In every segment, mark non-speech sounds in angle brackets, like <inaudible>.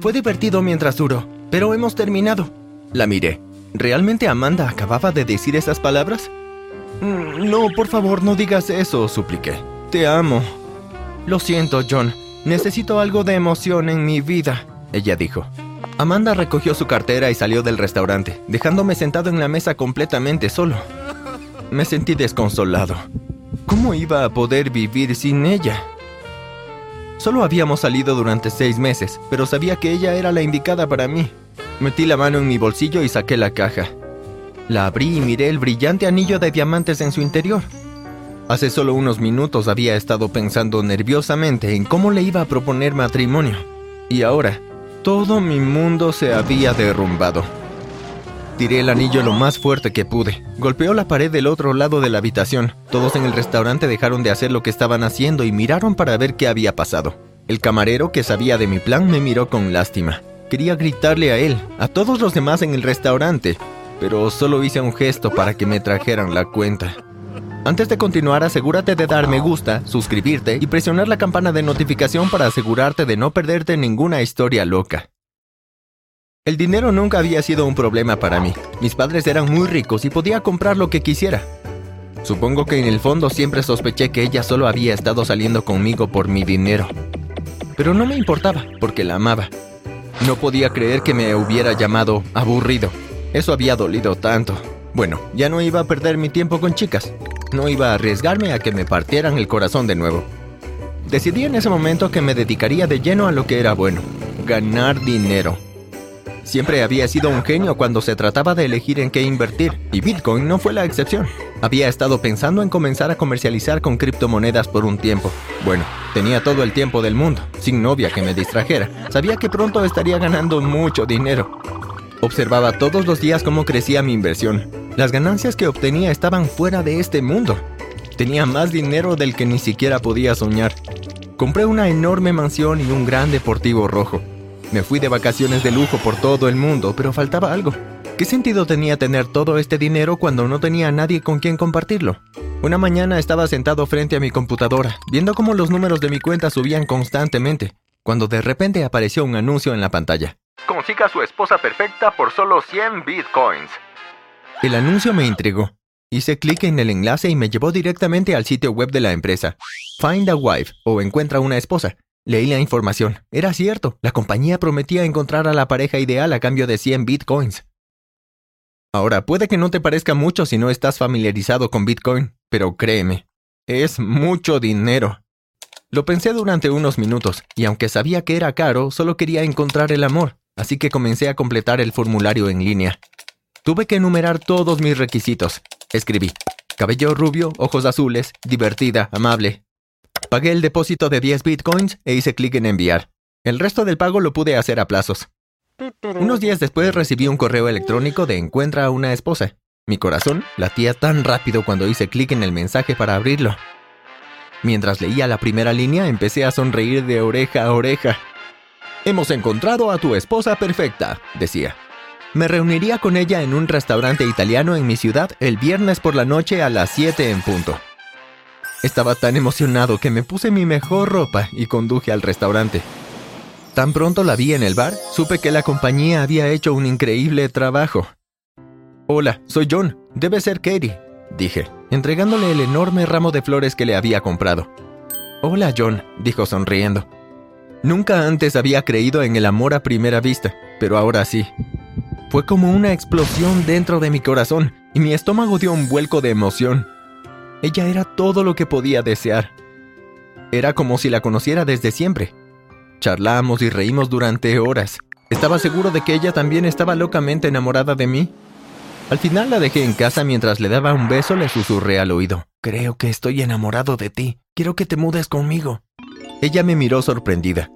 Fue divertido mientras duró, pero hemos terminado. La miré. ¿Realmente Amanda acababa de decir esas palabras? Mm, no, por favor, no digas eso, supliqué. Te amo. Lo siento, John. Necesito algo de emoción en mi vida, ella dijo. Amanda recogió su cartera y salió del restaurante, dejándome sentado en la mesa completamente solo. Me sentí desconsolado. ¿Cómo iba a poder vivir sin ella? Solo habíamos salido durante seis meses, pero sabía que ella era la indicada para mí. Metí la mano en mi bolsillo y saqué la caja. La abrí y miré el brillante anillo de diamantes en su interior. Hace solo unos minutos había estado pensando nerviosamente en cómo le iba a proponer matrimonio. Y ahora, todo mi mundo se había derrumbado. Tiré el anillo lo más fuerte que pude. Golpeó la pared del otro lado de la habitación. Todos en el restaurante dejaron de hacer lo que estaban haciendo y miraron para ver qué había pasado. El camarero, que sabía de mi plan, me miró con lástima. Quería gritarle a él, a todos los demás en el restaurante, pero solo hice un gesto para que me trajeran la cuenta. Antes de continuar, asegúrate de dar me gusta, suscribirte y presionar la campana de notificación para asegurarte de no perderte ninguna historia loca. El dinero nunca había sido un problema para mí. Mis padres eran muy ricos y podía comprar lo que quisiera. Supongo que en el fondo siempre sospeché que ella solo había estado saliendo conmigo por mi dinero. Pero no me importaba, porque la amaba. No podía creer que me hubiera llamado aburrido. Eso había dolido tanto. Bueno, ya no iba a perder mi tiempo con chicas. No iba a arriesgarme a que me partieran el corazón de nuevo. Decidí en ese momento que me dedicaría de lleno a lo que era bueno, ganar dinero. Siempre había sido un genio cuando se trataba de elegir en qué invertir, y Bitcoin no fue la excepción. Había estado pensando en comenzar a comercializar con criptomonedas por un tiempo. Bueno, tenía todo el tiempo del mundo, sin novia que me distrajera. Sabía que pronto estaría ganando mucho dinero. Observaba todos los días cómo crecía mi inversión. Las ganancias que obtenía estaban fuera de este mundo. Tenía más dinero del que ni siquiera podía soñar. Compré una enorme mansión y un gran deportivo rojo. Me fui de vacaciones de lujo por todo el mundo, pero faltaba algo. ¿Qué sentido tenía tener todo este dinero cuando no tenía a nadie con quien compartirlo? Una mañana estaba sentado frente a mi computadora, viendo cómo los números de mi cuenta subían constantemente, cuando de repente apareció un anuncio en la pantalla. Consiga su esposa perfecta por solo 100 bitcoins. El anuncio me intrigó. Hice clic en el enlace y me llevó directamente al sitio web de la empresa. Find a wife o encuentra una esposa. Leí la información. Era cierto, la compañía prometía encontrar a la pareja ideal a cambio de 100 bitcoins. Ahora, puede que no te parezca mucho si no estás familiarizado con Bitcoin, pero créeme, es mucho dinero. Lo pensé durante unos minutos, y aunque sabía que era caro, solo quería encontrar el amor, así que comencé a completar el formulario en línea. Tuve que enumerar todos mis requisitos. Escribí, cabello rubio, ojos azules, divertida, amable, Pagué el depósito de 10 bitcoins e hice clic en enviar. El resto del pago lo pude hacer a plazos. Unos días después recibí un correo electrónico de encuentra a una esposa. Mi corazón latía tan rápido cuando hice clic en el mensaje para abrirlo. Mientras leía la primera línea empecé a sonreír de oreja a oreja. Hemos encontrado a tu esposa perfecta, decía. Me reuniría con ella en un restaurante italiano en mi ciudad el viernes por la noche a las 7 en punto. Estaba tan emocionado que me puse mi mejor ropa y conduje al restaurante. Tan pronto la vi en el bar, supe que la compañía había hecho un increíble trabajo. Hola, soy John. Debe ser Katie, dije, entregándole el enorme ramo de flores que le había comprado. Hola, John, dijo sonriendo. Nunca antes había creído en el amor a primera vista, pero ahora sí. Fue como una explosión dentro de mi corazón y mi estómago dio un vuelco de emoción. Ella era todo lo que podía desear. Era como si la conociera desde siempre. Charlamos y reímos durante horas. Estaba seguro de que ella también estaba locamente enamorada de mí. Al final la dejé en casa mientras le daba un beso, le susurré al oído. Creo que estoy enamorado de ti. Quiero que te mudes conmigo. Ella me miró sorprendida.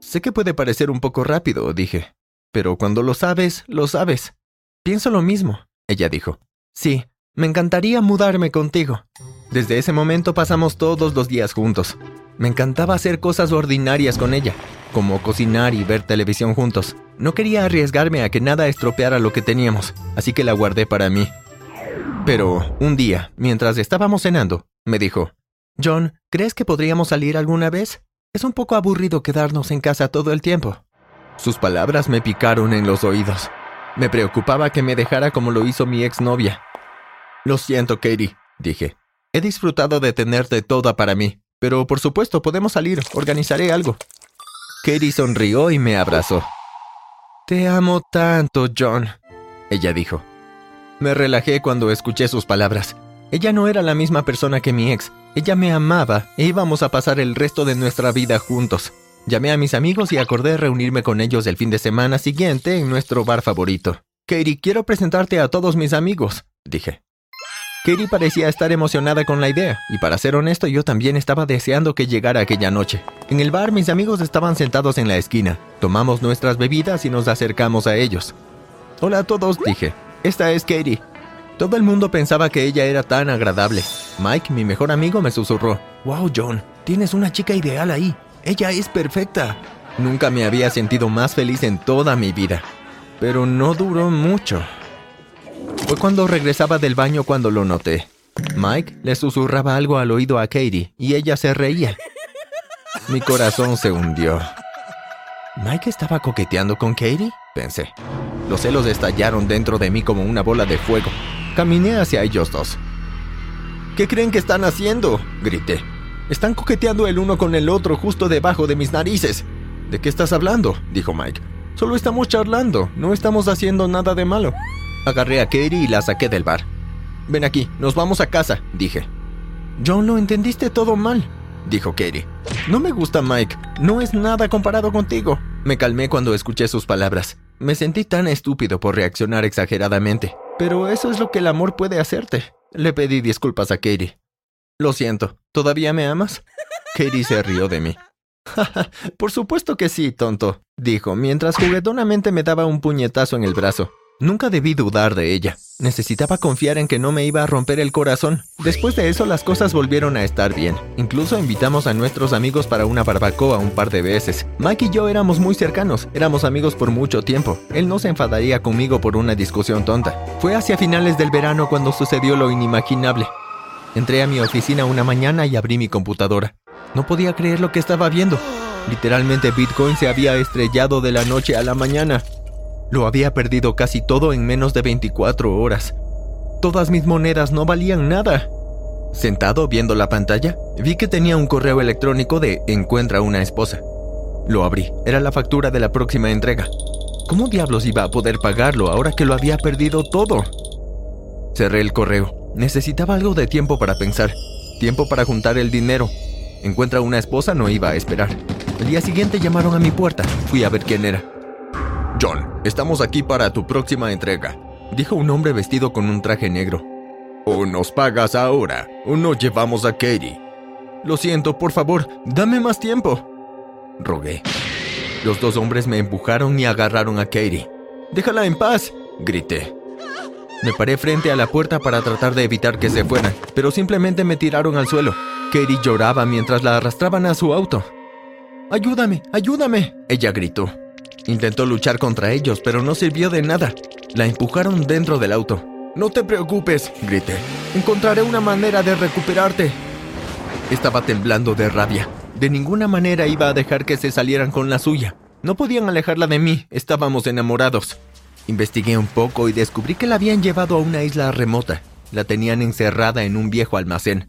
Sé que puede parecer un poco rápido, dije. Pero cuando lo sabes, lo sabes. Pienso lo mismo, ella dijo. Sí, me encantaría mudarme contigo. Desde ese momento pasamos todos los días juntos. Me encantaba hacer cosas ordinarias con ella, como cocinar y ver televisión juntos. No quería arriesgarme a que nada estropeara lo que teníamos, así que la guardé para mí. Pero un día, mientras estábamos cenando, me dijo, John, ¿crees que podríamos salir alguna vez? Es un poco aburrido quedarnos en casa todo el tiempo. Sus palabras me picaron en los oídos. Me preocupaba que me dejara como lo hizo mi exnovia. Lo siento, Katie, dije. He disfrutado de tenerte toda para mí, pero por supuesto podemos salir, organizaré algo. Katie sonrió y me abrazó. Te amo tanto, John, ella dijo. Me relajé cuando escuché sus palabras. Ella no era la misma persona que mi ex. Ella me amaba e íbamos a pasar el resto de nuestra vida juntos. Llamé a mis amigos y acordé reunirme con ellos el fin de semana siguiente en nuestro bar favorito. Katie, quiero presentarte a todos mis amigos, dije. Katie parecía estar emocionada con la idea, y para ser honesto yo también estaba deseando que llegara aquella noche. En el bar mis amigos estaban sentados en la esquina. Tomamos nuestras bebidas y nos acercamos a ellos. Hola a todos, dije. Esta es Katie. Todo el mundo pensaba que ella era tan agradable. Mike, mi mejor amigo, me susurró. Wow, John, tienes una chica ideal ahí. Ella es perfecta. Nunca me había sentido más feliz en toda mi vida. Pero no duró mucho. Fue cuando regresaba del baño cuando lo noté. Mike le susurraba algo al oído a Katie y ella se reía. Mi corazón se hundió. ¿Mike estaba coqueteando con Katie? Pensé. Los celos estallaron dentro de mí como una bola de fuego. Caminé hacia ellos dos. ¿Qué creen que están haciendo? grité. Están coqueteando el uno con el otro justo debajo de mis narices. ¿De qué estás hablando? dijo Mike. Solo estamos charlando, no estamos haciendo nada de malo. Agarré a Katie y la saqué del bar. Ven aquí, nos vamos a casa, dije. John, lo entendiste todo mal, dijo Katie. No me gusta Mike, no es nada comparado contigo. Me calmé cuando escuché sus palabras. Me sentí tan estúpido por reaccionar exageradamente, pero eso es lo que el amor puede hacerte. Le pedí disculpas a Katie. Lo siento, ¿todavía me amas? <laughs> Katie se rió de mí. Por supuesto que sí, tonto, dijo, mientras juguetonamente me daba un puñetazo en el brazo. Nunca debí dudar de ella. Necesitaba confiar en que no me iba a romper el corazón. Después de eso las cosas volvieron a estar bien. Incluso invitamos a nuestros amigos para una barbacoa un par de veces. Mike y yo éramos muy cercanos, éramos amigos por mucho tiempo. Él no se enfadaría conmigo por una discusión tonta. Fue hacia finales del verano cuando sucedió lo inimaginable. Entré a mi oficina una mañana y abrí mi computadora. No podía creer lo que estaba viendo. Literalmente Bitcoin se había estrellado de la noche a la mañana. Lo había perdido casi todo en menos de 24 horas. Todas mis monedas no valían nada. Sentado viendo la pantalla, vi que tenía un correo electrónico de Encuentra una esposa. Lo abrí, era la factura de la próxima entrega. ¿Cómo diablos iba a poder pagarlo ahora que lo había perdido todo? Cerré el correo. Necesitaba algo de tiempo para pensar, tiempo para juntar el dinero. Encuentra una esposa no iba a esperar. El día siguiente llamaron a mi puerta. Fui a ver quién era. John, estamos aquí para tu próxima entrega, dijo un hombre vestido con un traje negro. O nos pagas ahora, o nos llevamos a Katie. Lo siento, por favor, dame más tiempo. Rogué. Los dos hombres me empujaron y agarraron a Katie. Déjala en paz, grité. Me paré frente a la puerta para tratar de evitar que se fueran, pero simplemente me tiraron al suelo. Katie lloraba mientras la arrastraban a su auto. Ayúdame, ayúdame, ella gritó. Intentó luchar contra ellos, pero no sirvió de nada. La empujaron dentro del auto. No te preocupes, grité. Encontraré una manera de recuperarte. Estaba temblando de rabia. De ninguna manera iba a dejar que se salieran con la suya. No podían alejarla de mí, estábamos enamorados. Investigué un poco y descubrí que la habían llevado a una isla remota. La tenían encerrada en un viejo almacén.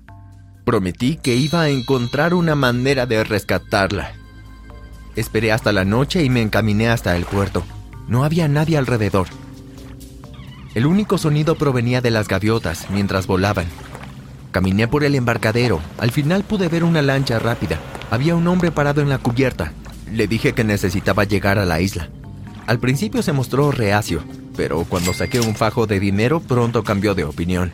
Prometí que iba a encontrar una manera de rescatarla. Esperé hasta la noche y me encaminé hasta el puerto. No había nadie alrededor. El único sonido provenía de las gaviotas mientras volaban. Caminé por el embarcadero. Al final pude ver una lancha rápida. Había un hombre parado en la cubierta. Le dije que necesitaba llegar a la isla. Al principio se mostró reacio, pero cuando saqué un fajo de dinero pronto cambió de opinión.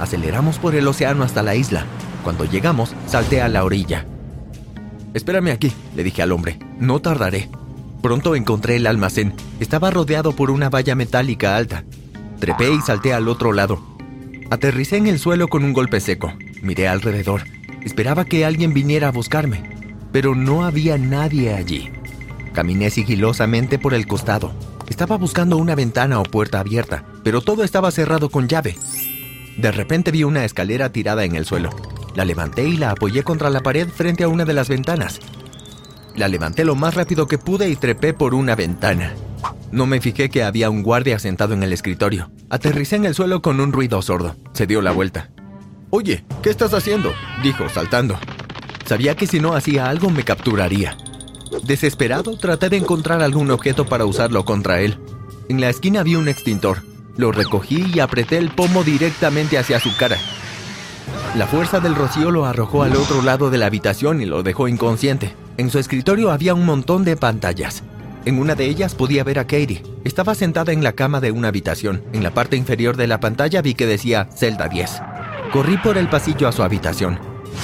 Aceleramos por el océano hasta la isla. Cuando llegamos, salté a la orilla. Espérame aquí, le dije al hombre. No tardaré. Pronto encontré el almacén. Estaba rodeado por una valla metálica alta. Trepé y salté al otro lado. Aterricé en el suelo con un golpe seco. Miré alrededor. Esperaba que alguien viniera a buscarme, pero no había nadie allí. Caminé sigilosamente por el costado. Estaba buscando una ventana o puerta abierta, pero todo estaba cerrado con llave. De repente vi una escalera tirada en el suelo. La levanté y la apoyé contra la pared frente a una de las ventanas. La levanté lo más rápido que pude y trepé por una ventana. No me fijé que había un guardia sentado en el escritorio. Aterricé en el suelo con un ruido sordo. Se dio la vuelta. Oye, ¿qué estás haciendo? dijo, saltando. Sabía que si no hacía algo me capturaría. Desesperado, traté de encontrar algún objeto para usarlo contra él. En la esquina había un extintor. Lo recogí y apreté el pomo directamente hacia su cara. La fuerza del rocío lo arrojó al otro lado de la habitación y lo dejó inconsciente. En su escritorio había un montón de pantallas. En una de ellas podía ver a Katie. Estaba sentada en la cama de una habitación. En la parte inferior de la pantalla vi que decía celda 10. Corrí por el pasillo a su habitación.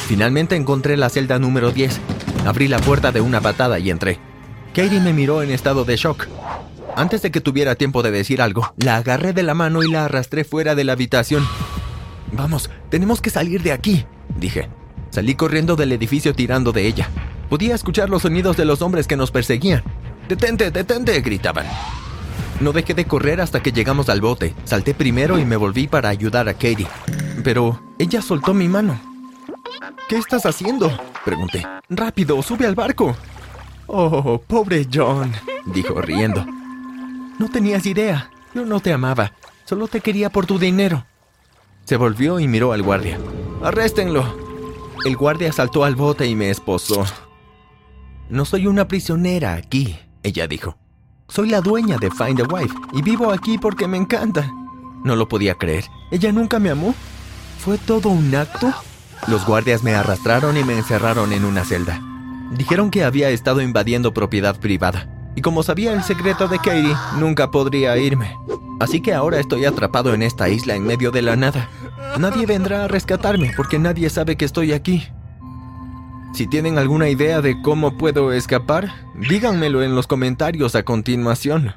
Finalmente encontré la celda número 10. Abrí la puerta de una patada y entré. Katie me miró en estado de shock. Antes de que tuviera tiempo de decir algo, la agarré de la mano y la arrastré fuera de la habitación. Vamos, tenemos que salir de aquí, dije. Salí corriendo del edificio tirando de ella. Podía escuchar los sonidos de los hombres que nos perseguían. ¡Detente, detente! gritaban. No dejé de correr hasta que llegamos al bote. Salté primero y me volví para ayudar a Katie. Pero ella soltó mi mano. ¿Qué estás haciendo? Pregunté. Rápido, sube al barco. Oh, pobre John, dijo riendo. No tenías idea. Yo no te amaba. Solo te quería por tu dinero. Se volvió y miró al guardia. ¡Arréstenlo! El guardia saltó al bote y me esposó. No soy una prisionera aquí, ella dijo. Soy la dueña de Find a Wife y vivo aquí porque me encanta. No lo podía creer. ¿Ella nunca me amó? ¿Fue todo un acto? Los guardias me arrastraron y me encerraron en una celda. Dijeron que había estado invadiendo propiedad privada. Y como sabía el secreto de Katie, nunca podría irme. Así que ahora estoy atrapado en esta isla en medio de la nada. Nadie vendrá a rescatarme porque nadie sabe que estoy aquí. Si tienen alguna idea de cómo puedo escapar, díganmelo en los comentarios a continuación.